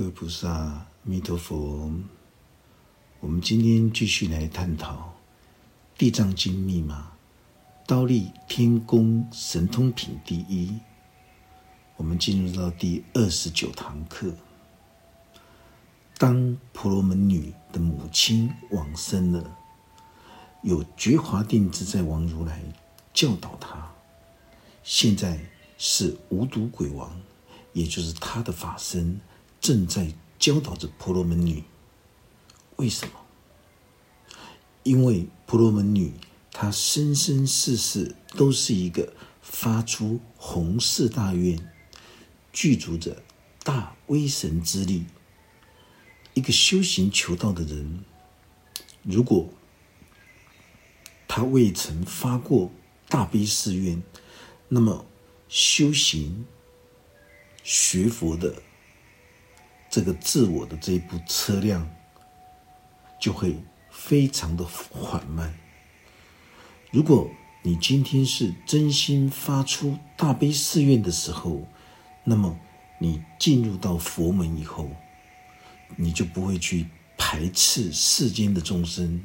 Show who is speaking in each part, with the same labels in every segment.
Speaker 1: 各位菩萨，阿弥陀佛。我们今天继续来探讨《地藏经》密码，刀立天宫神通品第一。我们进入到第二十九堂课。当婆罗门女的母亲往生了，有觉华定自在王如来教导她，现在是无毒鬼王，也就是他的法身。正在教导着婆罗门女，为什么？因为婆罗门女她生生世世都是一个发出弘誓大愿、具足着大威神之力、一个修行求道的人。如果他未曾发过大悲誓愿，那么修行学佛的。这个自我的这一部车辆就会非常的缓慢。如果你今天是真心发出大悲誓愿的时候，那么你进入到佛门以后，你就不会去排斥世间的众生，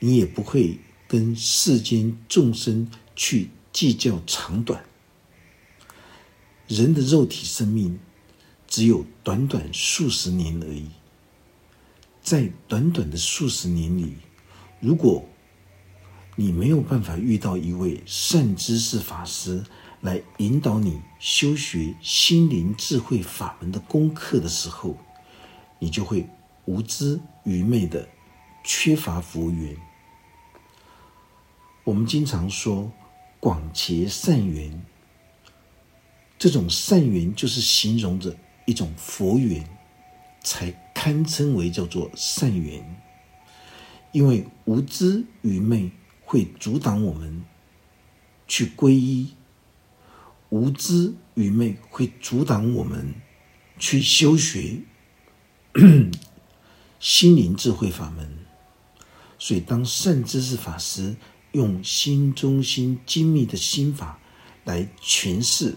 Speaker 1: 你也不会跟世间众生去计较长短。人的肉体生命。只有短短数十年而已，在短短的数十年里，如果你没有办法遇到一位善知识法师来引导你修学心灵智慧法门的功课的时候，你就会无知愚昧的缺乏佛缘。我们经常说广结善缘，这种善缘就是形容着。一种佛缘，才堪称为叫做善缘。因为无知愚昧会阻挡我们去皈依，无知愚昧会阻挡我们去修学 心灵智慧法门。所以，当善知识法师用心中心精密的心法来诠释。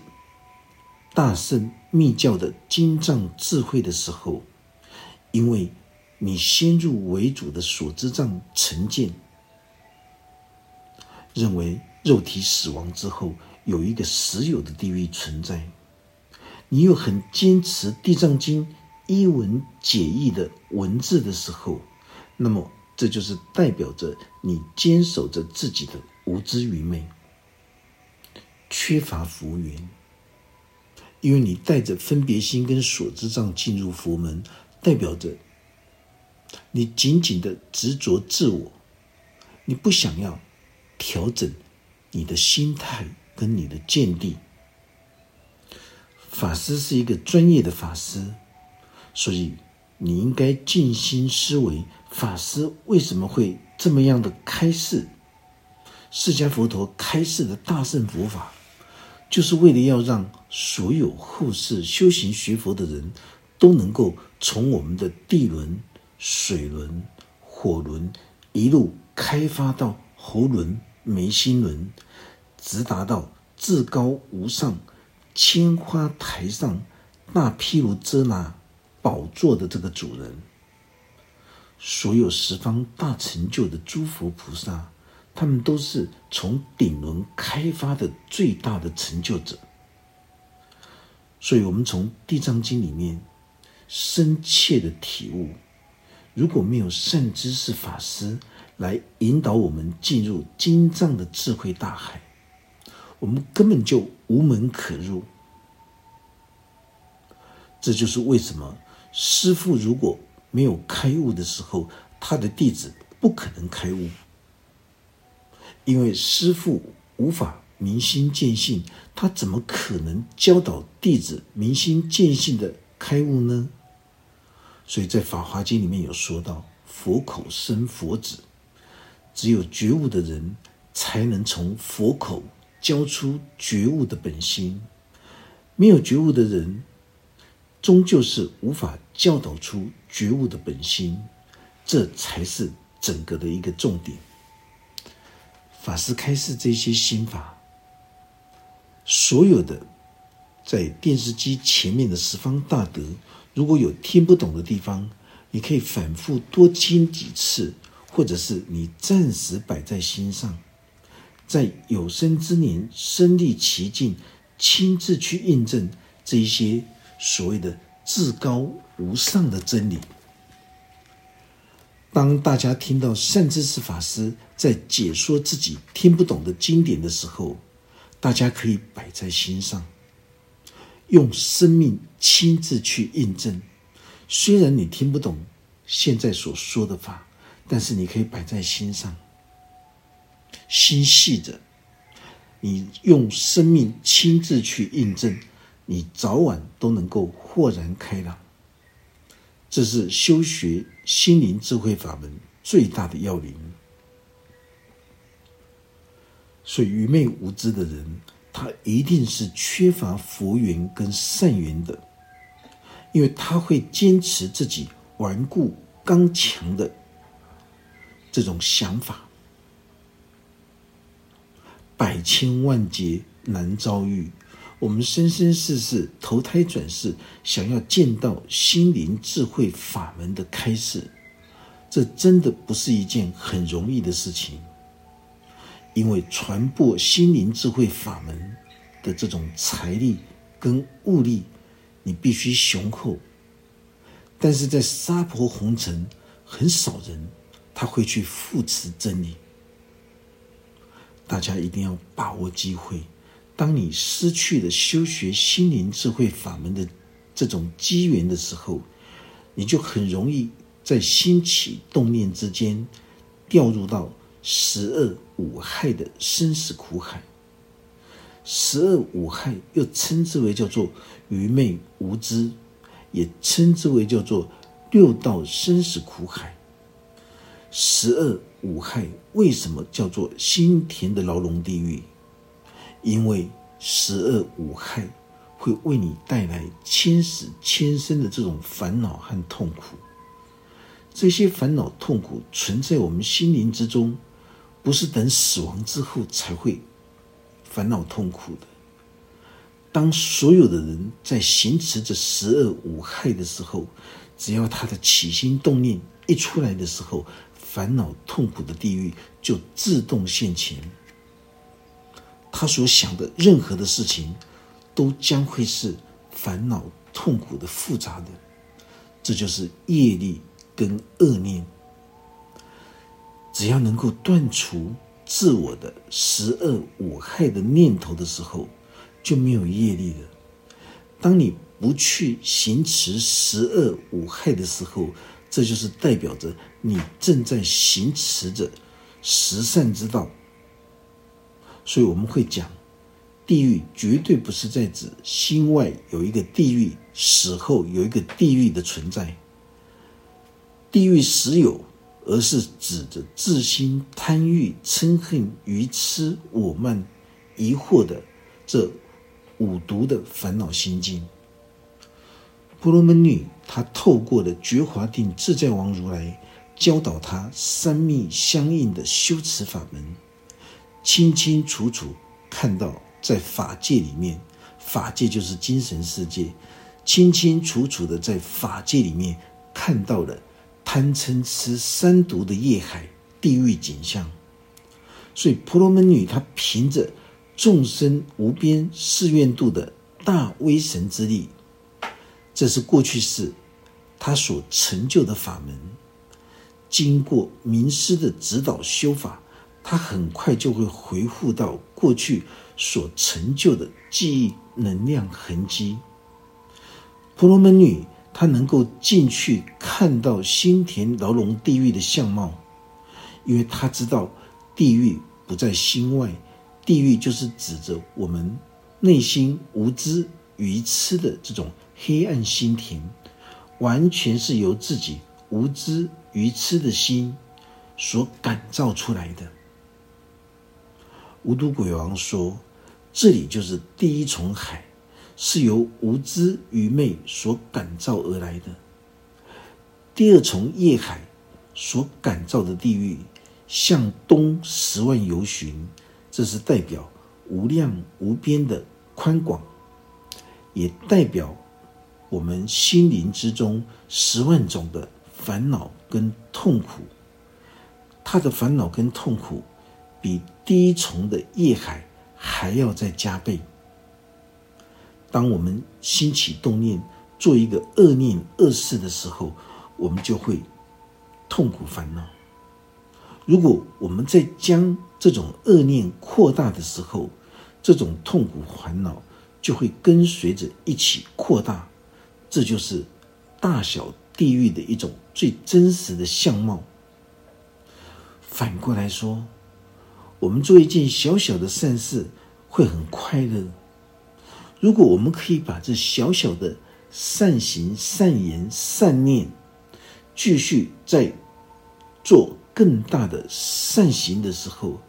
Speaker 1: 大圣密教的经藏智慧的时候，因为你先入为主的所知障成见，认为肉体死亡之后有一个实有的地狱存在，你又很坚持《地藏经》一文解义的文字的时候，那么这就是代表着你坚守着自己的无知愚昧，缺乏福缘。因为你带着分别心跟所知障进入佛门，代表着你紧紧的执着自我，你不想要调整你的心态跟你的见地。法师是一个专业的法师，所以你应该静心思维，法师为什么会这么样的开示？释迦佛陀开示的大圣佛法。就是为了要让所有后世修行学佛的人都能够从我们的地轮、水轮、火轮一路开发到喉轮、眉心轮，直达到至高无上千花台上那毗卢遮那宝座的这个主人。所有十方大成就的诸佛菩萨。他们都是从顶轮开发的最大的成就者，所以，我们从《地藏经》里面深切的体悟：如果没有善知识法师来引导我们进入经藏的智慧大海，我们根本就无门可入。这就是为什么师父如果没有开悟的时候，他的弟子不可能开悟。因为师父无法明心见性，他怎么可能教导弟子明心见性的开悟呢？所以在《法华经》里面有说到：“佛口生佛子，只有觉悟的人才能从佛口教出觉悟的本心。没有觉悟的人，终究是无法教导出觉悟的本心。这才是整个的一个重点。”法师开示这些心法，所有的在电视机前面的十方大德如果有听不懂的地方，你可以反复多听几次，或者是你暂时摆在心上，在有生之年身历其境，亲自去印证这一些所谓的至高无上的真理。当大家听到善知识法师在解说自己听不懂的经典的时候，大家可以摆在心上，用生命亲自去印证。虽然你听不懂现在所说的话，但是你可以摆在心上，心系着，你用生命亲自去印证，你早晚都能够豁然开朗。这是修学心灵智慧法门最大的要领。所以愚昧无知的人，他一定是缺乏佛缘跟善缘的，因为他会坚持自己顽固刚强的这种想法，百千万劫难遭遇。我们生生世世投胎转世，想要见到心灵智慧法门的开示，这真的不是一件很容易的事情。因为传播心灵智慧法门的这种财力跟物力，你必须雄厚。但是在沙婆红尘，很少人他会去扶持真理。大家一定要把握机会。当你失去了修学心灵智慧法门的这种机缘的时候，你就很容易在心起动念之间掉入到十恶五害的生死苦海。十恶五害又称之为叫做愚昧无知，也称之为叫做六道生死苦海。十恶五害为什么叫做心田的牢笼地狱？因为十恶五害会为你带来千死千生的这种烦恼和痛苦，这些烦恼痛苦存在我们心灵之中，不是等死亡之后才会烦恼痛苦的。当所有的人在行持着十恶五害的时候，只要他的起心动念一出来的时候，烦恼痛苦的地狱就自动现前。他所想的任何的事情，都将会是烦恼、痛苦的、复杂的。这就是业力跟恶念。只要能够断除自我的十恶五害的念头的时候，就没有业力了。当你不去行持十恶五害的时候，这就是代表着你正在行持着十善之道。所以我们会讲，地狱绝对不是在指心外有一个地狱，死后有一个地狱的存在。地狱实有，而是指着自心贪欲、嗔恨、愚痴、我慢、疑惑的这五毒的烦恼心经。婆罗门女她透过了觉华定自在王如来教导她三密相应的修持法门。清清楚楚看到，在法界里面，法界就是精神世界，清清楚楚的在法界里面看到了贪嗔痴三毒的业海地狱景象。所以婆罗门女她凭着众生无边誓愿度的大威神之力，这是过去世她所成就的法门，经过名师的指导修法。他很快就会回复到过去所成就的记忆能量痕迹。婆罗门女他能够进去看到心田牢笼地狱的相貌，因为他知道地狱不在心外，地狱就是指着我们内心无知愚痴的这种黑暗心田，完全是由自己无知愚痴的心所感造出来的。无毒鬼王说：“这里就是第一重海，是由无知愚昧所感召而来的。第二重业海所感召的地狱，向东十万由旬，这是代表无量无边的宽广，也代表我们心灵之中十万种的烦恼跟痛苦，他的烦恼跟痛苦比第一重的业海还要再加倍。当我们心起动念做一个恶念恶事的时候，我们就会痛苦烦恼。如果我们在将这种恶念扩大的时候，这种痛苦烦恼就会跟随着一起扩大。这就是大小地狱的一种最真实的相貌。反过来说，我们做一件小小的善事会很快乐。如果我们可以把这小小的善行、善言、善念，继续在做更大的善行的时候，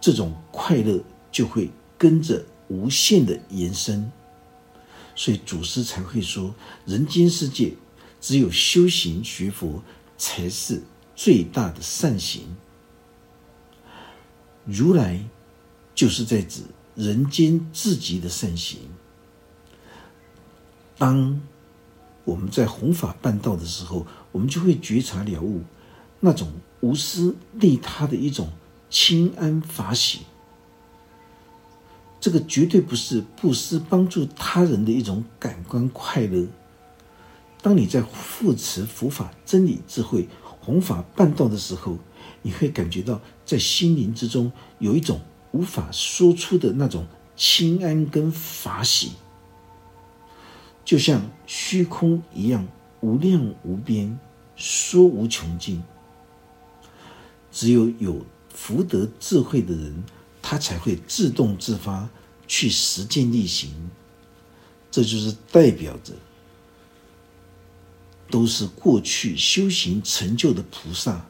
Speaker 1: 这种快乐就会跟着无限的延伸。所以祖师才会说，人间世界只有修行学佛才是最大的善行。如来就是在指人间至极的善行。当我们在弘法办道的时候，我们就会觉察了悟那种无私利他的一种清安法喜。这个绝对不是布施帮助他人的一种感官快乐。当你在护持佛法真理智慧弘法办道的时候，你会感觉到在心灵之中有一种无法说出的那种清安跟法喜，就像虚空一样无量无边，说无穷尽。只有有福德智慧的人。他才会自动自发去实践力行，这就是代表着都是过去修行成就的菩萨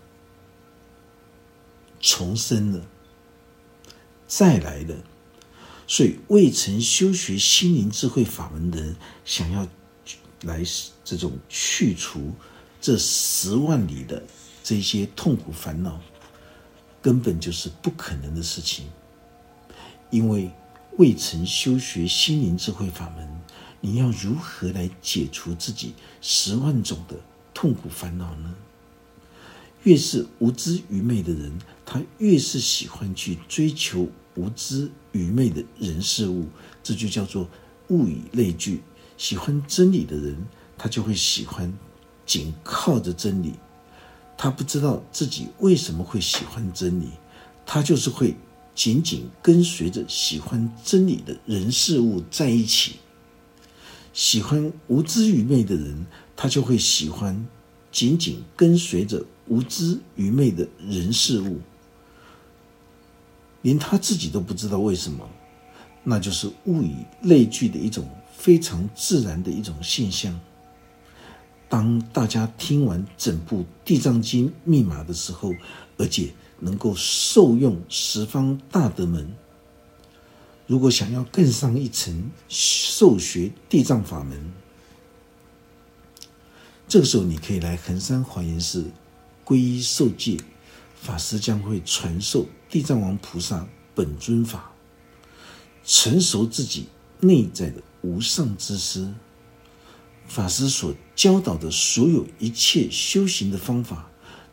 Speaker 1: 重生了，再来了。所以未曾修学心灵智慧法门的人，想要来这种去除这十万里的这些痛苦烦恼，根本就是不可能的事情。因为未曾修学心灵智慧法门，你要如何来解除自己十万种的痛苦烦恼呢？越是无知愚昧的人，他越是喜欢去追求无知愚昧的人事物，这就叫做物以类聚。喜欢真理的人，他就会喜欢紧靠着真理。他不知道自己为什么会喜欢真理，他就是会。紧紧跟随着喜欢真理的人事物在一起，喜欢无知愚昧的人，他就会喜欢紧紧跟随着无知愚昧的人事物，连他自己都不知道为什么，那就是物以类聚的一种非常自然的一种现象。当大家听完整部《地藏经》密码的时候，而且。能够受用十方大德门。如果想要更上一层受学地藏法门，这个时候你可以来衡山华严寺皈依受戒，法师将会传授地藏王菩萨本尊法，成熟自己内在的无上之师。法师所教导的所有一切修行的方法。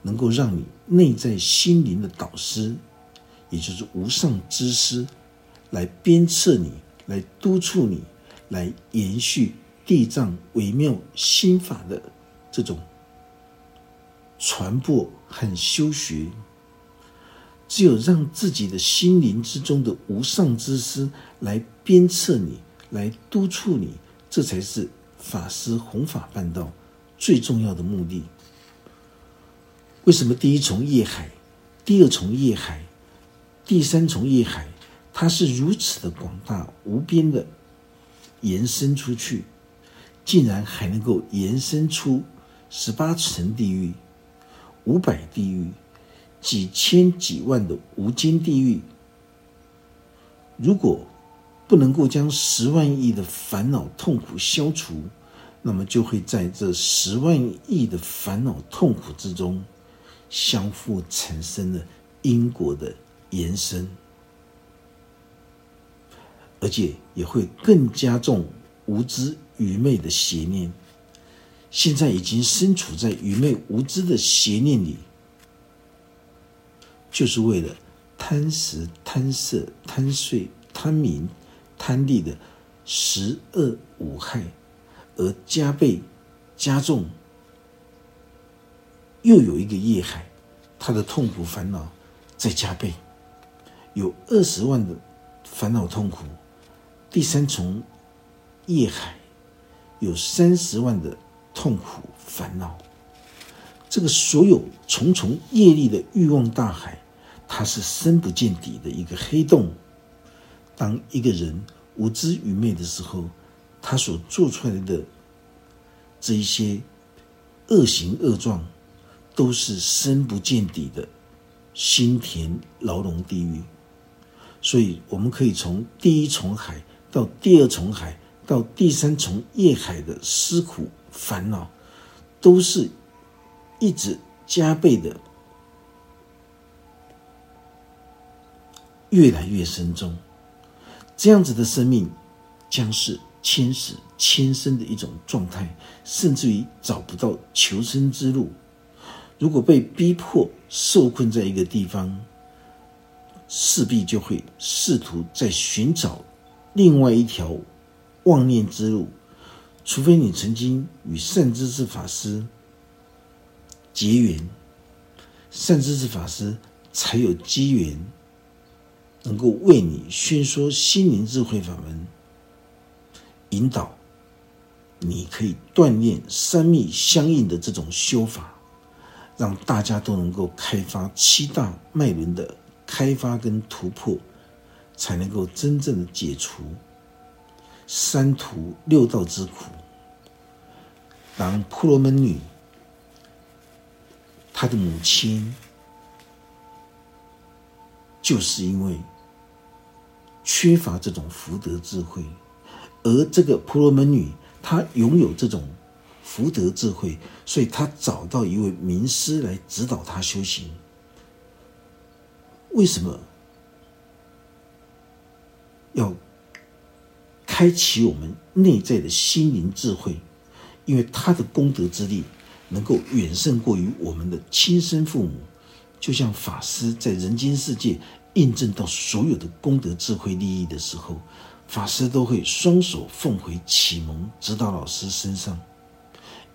Speaker 1: 能够让你内在心灵的导师，也就是无上之师，来鞭策你，来督促你，来延续地藏微妙心法的这种传播很修学。只有让自己的心灵之中的无上之师来鞭策你，来督促你，这才是法师弘法办道最重要的目的。为什么第一重业海、第二重业海、第三重业海，它是如此的广大无边的延伸出去，竟然还能够延伸出十八层地狱、五百地狱、几千几万的无间地狱？如果不能够将十万亿的烦恼痛苦消除，那么就会在这十万亿的烦恼痛苦之中。相互产生了因果的延伸，而且也会更加重无知愚昧的邪念，现在已经身处在愚昧无知的邪念里，就是为了贪食、贪色、贪睡、贪名、贪利的十恶五害，而加倍加重，又有一个业海，他的痛苦烦恼在加倍，有二十万的烦恼痛苦。第三重业海有三十万的痛苦烦恼，这个所有重重业力的欲望大海，它是深不见底的一个黑洞。当一个人无知愚昧的时候，他所做出来的这一些恶行恶状，都是深不见底的心田牢笼地狱。所以，我们可以从第一重海。到第二重海，到第三重业海的思苦烦恼，都是一直加倍的，越来越深重。这样子的生命，将是千死千生的一种状态，甚至于找不到求生之路。如果被逼迫受困在一个地方，势必就会试图在寻找。另外一条妄念之路，除非你曾经与善知识法师结缘，善知识法师才有机缘能够为你宣说心灵智慧法门，引导你可以锻炼三密相应的这种修法，让大家都能够开发七大脉轮的开发跟突破。才能够真正的解除三途六道之苦。当婆罗门女，她的母亲就是因为缺乏这种福德智慧，而这个婆罗门女她拥有这种福德智慧，所以她找到一位名师来指导她修行。为什么？要开启我们内在的心灵智慧，因为他的功德之力能够远胜过于我们的亲生父母。就像法师在人间世界印证到所有的功德智慧利益的时候，法师都会双手奉回启蒙指导老师身上，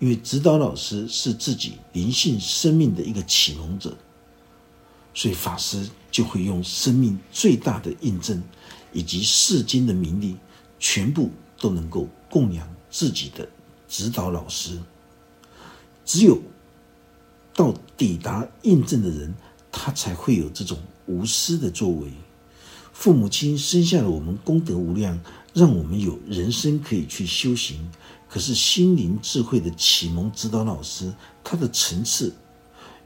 Speaker 1: 因为指导老师是自己灵性生命的一个启蒙者，所以法师就会用生命最大的印证。以及世间的名利，全部都能够供养自己的指导老师。只有到抵达印证的人，他才会有这种无私的作为。父母亲生下了我们，功德无量，让我们有人生可以去修行。可是心灵智慧的启蒙指导老师，他的层次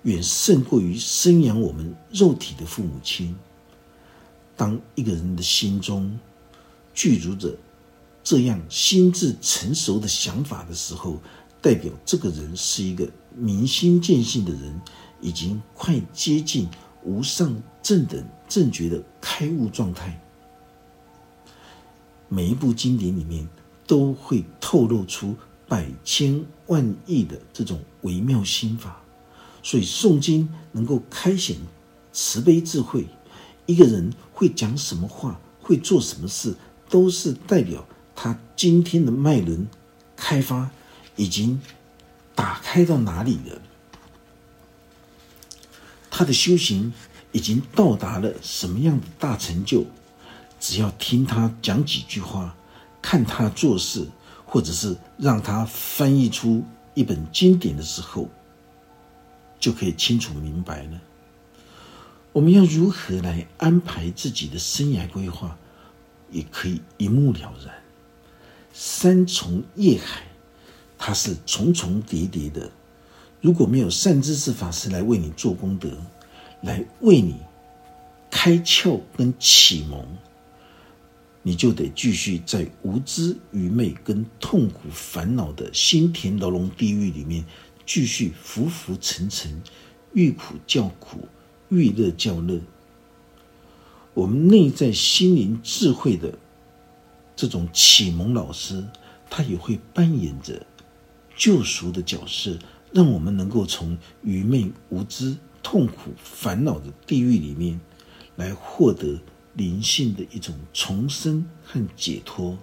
Speaker 1: 远胜过于生养我们肉体的父母亲。当一个人的心中具足着这样心智成熟的想法的时候，代表这个人是一个明心见性的人，已经快接近无上正等正觉的开悟状态。每一部经典里面都会透露出百千万亿的这种微妙心法，所以诵经能够开显慈悲智慧。一个人会讲什么话，会做什么事，都是代表他今天的脉轮开发已经打开到哪里了，他的修行已经到达了什么样的大成就。只要听他讲几句话，看他做事，或者是让他翻译出一本经典的时候，就可以清楚明白了。我们要如何来安排自己的生涯规划，也可以一目了然。三重业海，它是重重叠叠的。如果没有善知识法师来为你做功德，来为你开窍跟启蒙，你就得继续在无知、愚昧跟痛苦、烦恼的心田牢笼地狱里面，继续浮浮沉沉，欲苦叫苦。欲乐叫乐，我们内在心灵智慧的这种启蒙老师，他也会扮演着救赎的角色，让我们能够从愚昧、无知、痛苦、烦恼的地狱里面，来获得灵性的一种重生和解脱。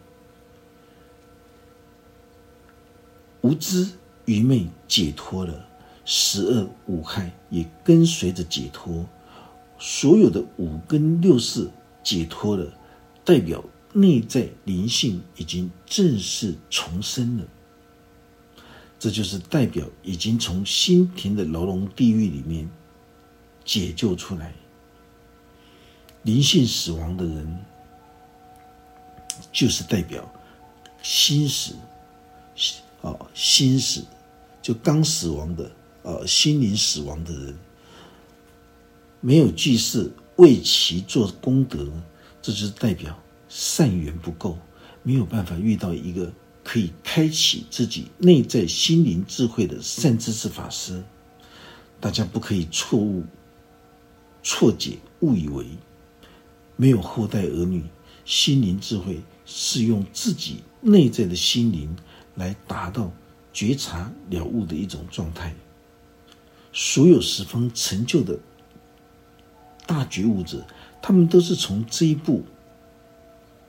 Speaker 1: 无知、愚昧解脱了，十恶五害也跟随着解脱，所有的五根六识解脱了，代表内在灵性已经正式重生了。这就是代表已经从心田的牢笼地狱里面解救出来。灵性死亡的人，就是代表心死。啊，心死就刚死亡的，呃，心灵死亡的人，没有祭祀为其做功德，这就是代表善缘不够，没有办法遇到一个可以开启自己内在心灵智慧的善知识法师。大家不可以错误错解，误以为没有后代儿女，心灵智慧是用自己内在的心灵。来达到觉察了悟的一种状态。所有十方成就的大觉悟者，他们都是从这一步《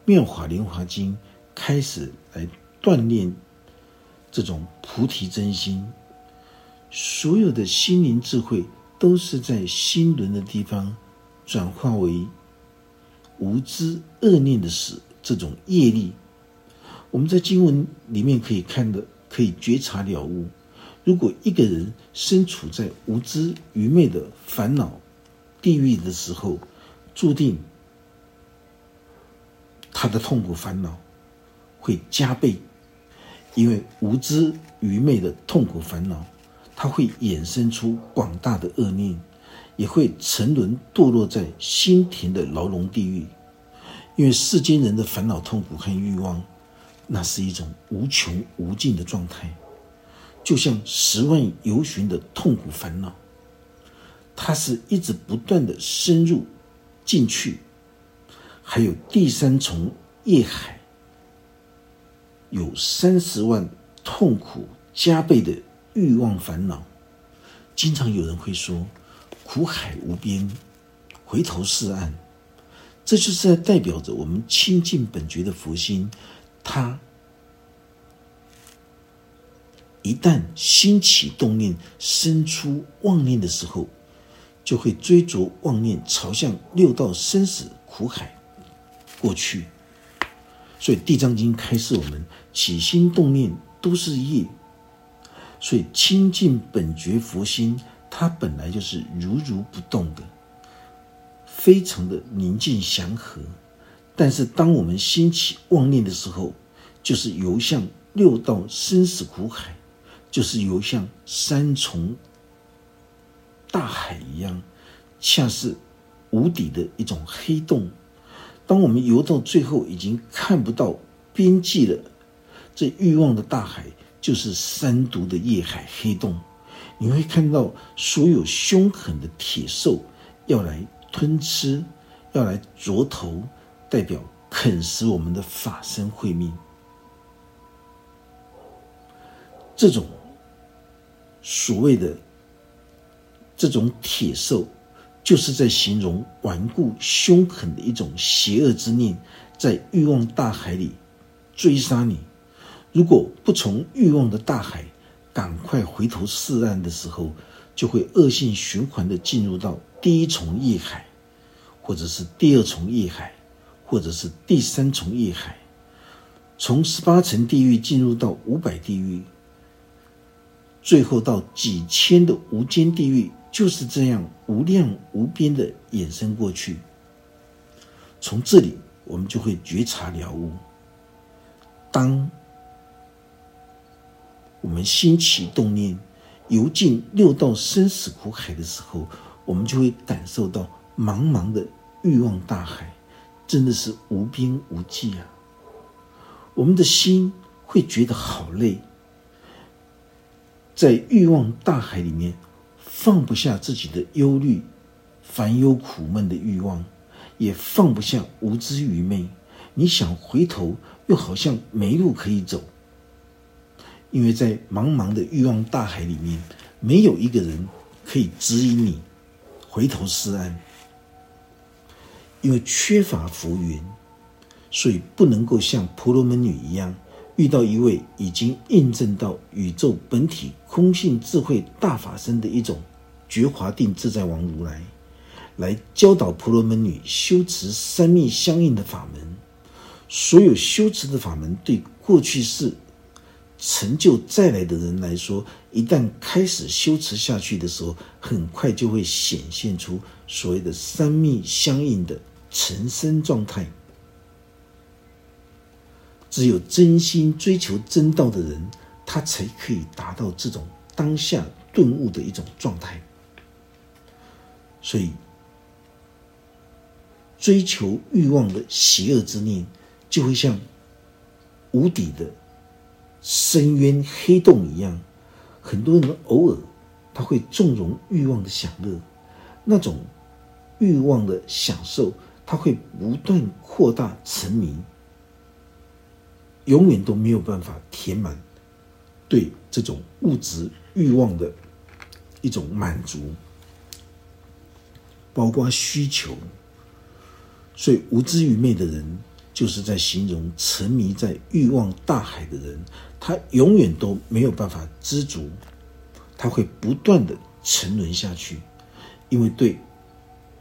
Speaker 1: 妙法莲华经》开始来锻炼这种菩提真心。所有的心灵智慧，都是在心轮的地方转化为无知恶念的死这种业力。我们在经文里面可以看的，可以觉察了悟。如果一个人身处在无知愚昧的烦恼地狱的时候，注定他的痛苦烦恼会加倍，因为无知愚昧的痛苦烦恼，它会衍生出广大的恶念，也会沉沦堕落在心田的牢笼地狱。因为世间人的烦恼痛苦和欲望。那是一种无穷无尽的状态，就像十万游巡的痛苦烦恼，它是一直不断的深入进去。还有第三重业海，有三十万痛苦加倍的欲望烦恼。经常有人会说：“苦海无边，回头是岸。”这就是在代表着我们亲近本觉的佛心。他一旦心起动念、生出妄念的时候，就会追逐妄念，朝向六道生死苦海过去。所以《地藏经》开示我们：起心动念都是业。所以清净本觉佛心，它本来就是如如不动的，非常的宁静祥和。但是，当我们兴起妄念的时候，就是游向六道生死苦海，就是游向三重大海一样，像是无底的一种黑洞。当我们游到最后，已经看不到边际了。这欲望的大海，就是三毒的夜海黑洞。你会看到所有凶狠的铁兽要来吞吃，要来啄头。代表啃食我们的法身慧命，这种所谓的这种铁兽，就是在形容顽固凶狠的一种邪恶之念，在欲望大海里追杀你。如果不从欲望的大海赶快回头是岸的时候，就会恶性循环的进入到第一重业海，或者是第二重业海。或者是第三重业海，从十八层地狱进入到五百地狱，最后到几千的无间地狱，就是这样无量无边的衍生过去。从这里，我们就会觉察了悟。当我们心起动念，游进六道生死苦海的时候，我们就会感受到茫茫的欲望大海。真的是无边无际啊！我们的心会觉得好累，在欲望大海里面放不下自己的忧虑、烦忧苦闷的欲望，也放不下无知愚昧。你想回头，又好像没路可以走，因为在茫茫的欲望大海里面，没有一个人可以指引你回头是岸。因为缺乏福缘，所以不能够像婆罗门女一样，遇到一位已经印证到宇宙本体空性智慧大法身的一种觉华定自在王如来，来教导婆罗门女修持三密相应的法门。所有修持的法门，对过去世成就再来的人来说，一旦开始修持下去的时候，很快就会显现出所谓的三密相应的。成身状态，只有真心追求真道的人，他才可以达到这种当下顿悟的一种状态。所以，追求欲望的邪恶之念，就会像无底的深渊黑洞一样。很多人偶尔他会纵容欲望的享乐，那种欲望的享受。他会不断扩大沉迷，永远都没有办法填满对这种物质欲望的一种满足，包括需求。所以无知愚昧的人，就是在形容沉迷在欲望大海的人，他永远都没有办法知足，他会不断的沉沦下去，因为对。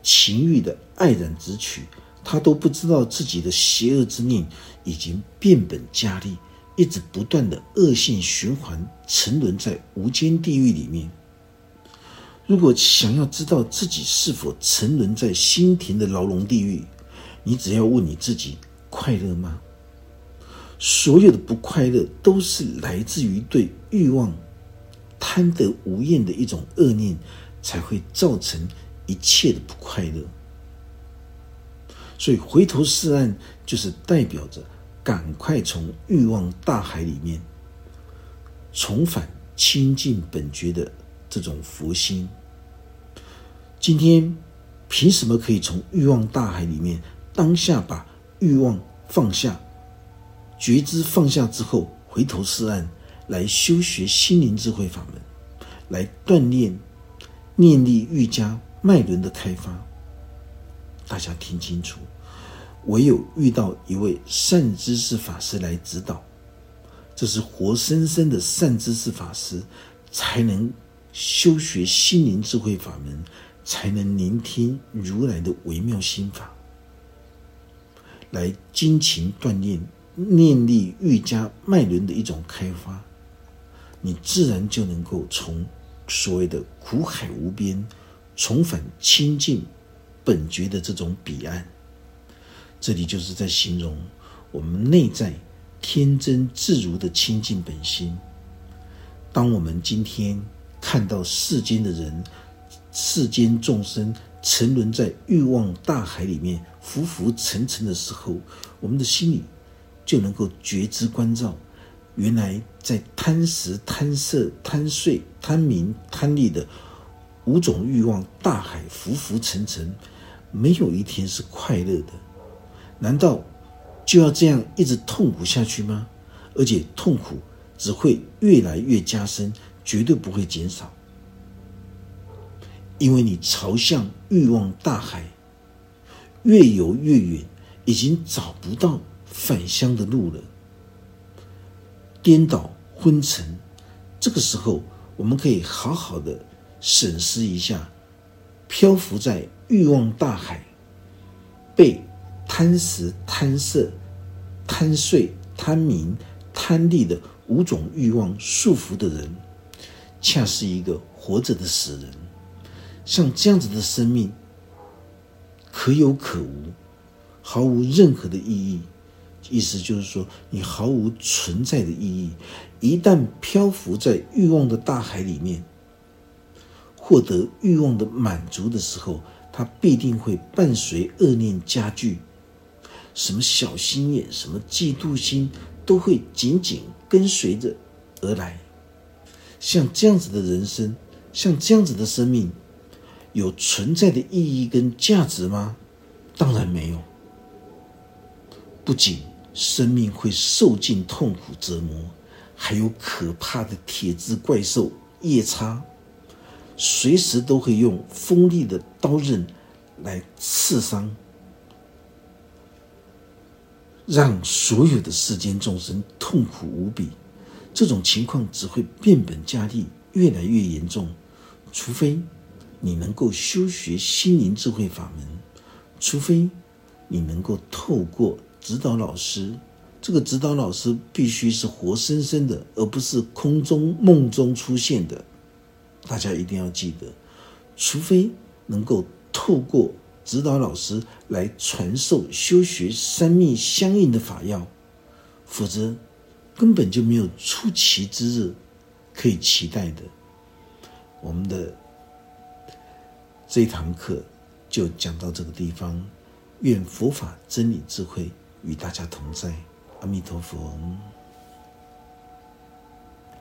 Speaker 1: 情欲的爱染之取，他都不知道自己的邪恶之念已经变本加厉，一直不断的恶性循环，沉沦在无间地狱里面。如果想要知道自己是否沉沦在心田的牢笼地狱，你只要问你自己：快乐吗？所有的不快乐都是来自于对欲望贪得无厌的一种恶念，才会造成。一切的不快乐，所以回头是岸，就是代表着赶快从欲望大海里面重返清净本觉的这种佛心。今天凭什么可以从欲望大海里面当下把欲望放下，觉知放下之后，回头是岸来修学心灵智慧法门，来锻炼念力愈加。脉轮的开发，大家听清楚。唯有遇到一位善知识法师来指导，这是活生生的善知识法师，才能修学心灵智慧法门，才能聆听如来的微妙心法，来精勤锻炼念力愈加脉轮的一种开发，你自然就能够从所谓的苦海无边。重返清净本觉的这种彼岸，这里就是在形容我们内在天真自如的清净本心。当我们今天看到世间的人、世间众生沉沦在欲望大海里面浮浮沉沉的时候，我们的心里就能够觉知关照，原来在贪食、贪色、贪睡、贪名、贪利的。五种欲望大海浮浮沉沉，没有一天是快乐的。难道就要这样一直痛苦下去吗？而且痛苦只会越来越加深，绝对不会减少。因为你朝向欲望大海越游越远，已经找不到返乡的路了，颠倒昏沉。这个时候，我们可以好好的。审视一下，漂浮在欲望大海，被贪食、贪色、贪睡、贪名、贪利的五种欲望束缚的人，恰是一个活着的死人。像这样子的生命，可有可无，毫无任何的意义。意思就是说，你毫无存在的意义。一旦漂浮在欲望的大海里面。获得欲望的满足的时候，它必定会伴随恶念加剧，什么小心眼、什么嫉妒心，都会紧紧跟随着而来。像这样子的人生，像这样子的生命，有存在的意义跟价值吗？当然没有。不仅生命会受尽痛苦折磨，还有可怕的铁质怪兽夜叉，随时都会用锋利的刀刃来刺伤，让所有的世间众生痛苦无比。这种情况只会变本加厉，越来越严重。除非你能够修学心灵智慧法门，除非你能够透过指导老师。这个指导老师必须是活生生的，而不是空中梦中出现的。大家一定要记得，除非能够透过指导老师来传授修学三密相应的法药，否则根本就没有出奇之日可以期待的。我们的这一堂课就讲到这个地方，愿佛法真理智慧与大家同在。阿弥陀佛。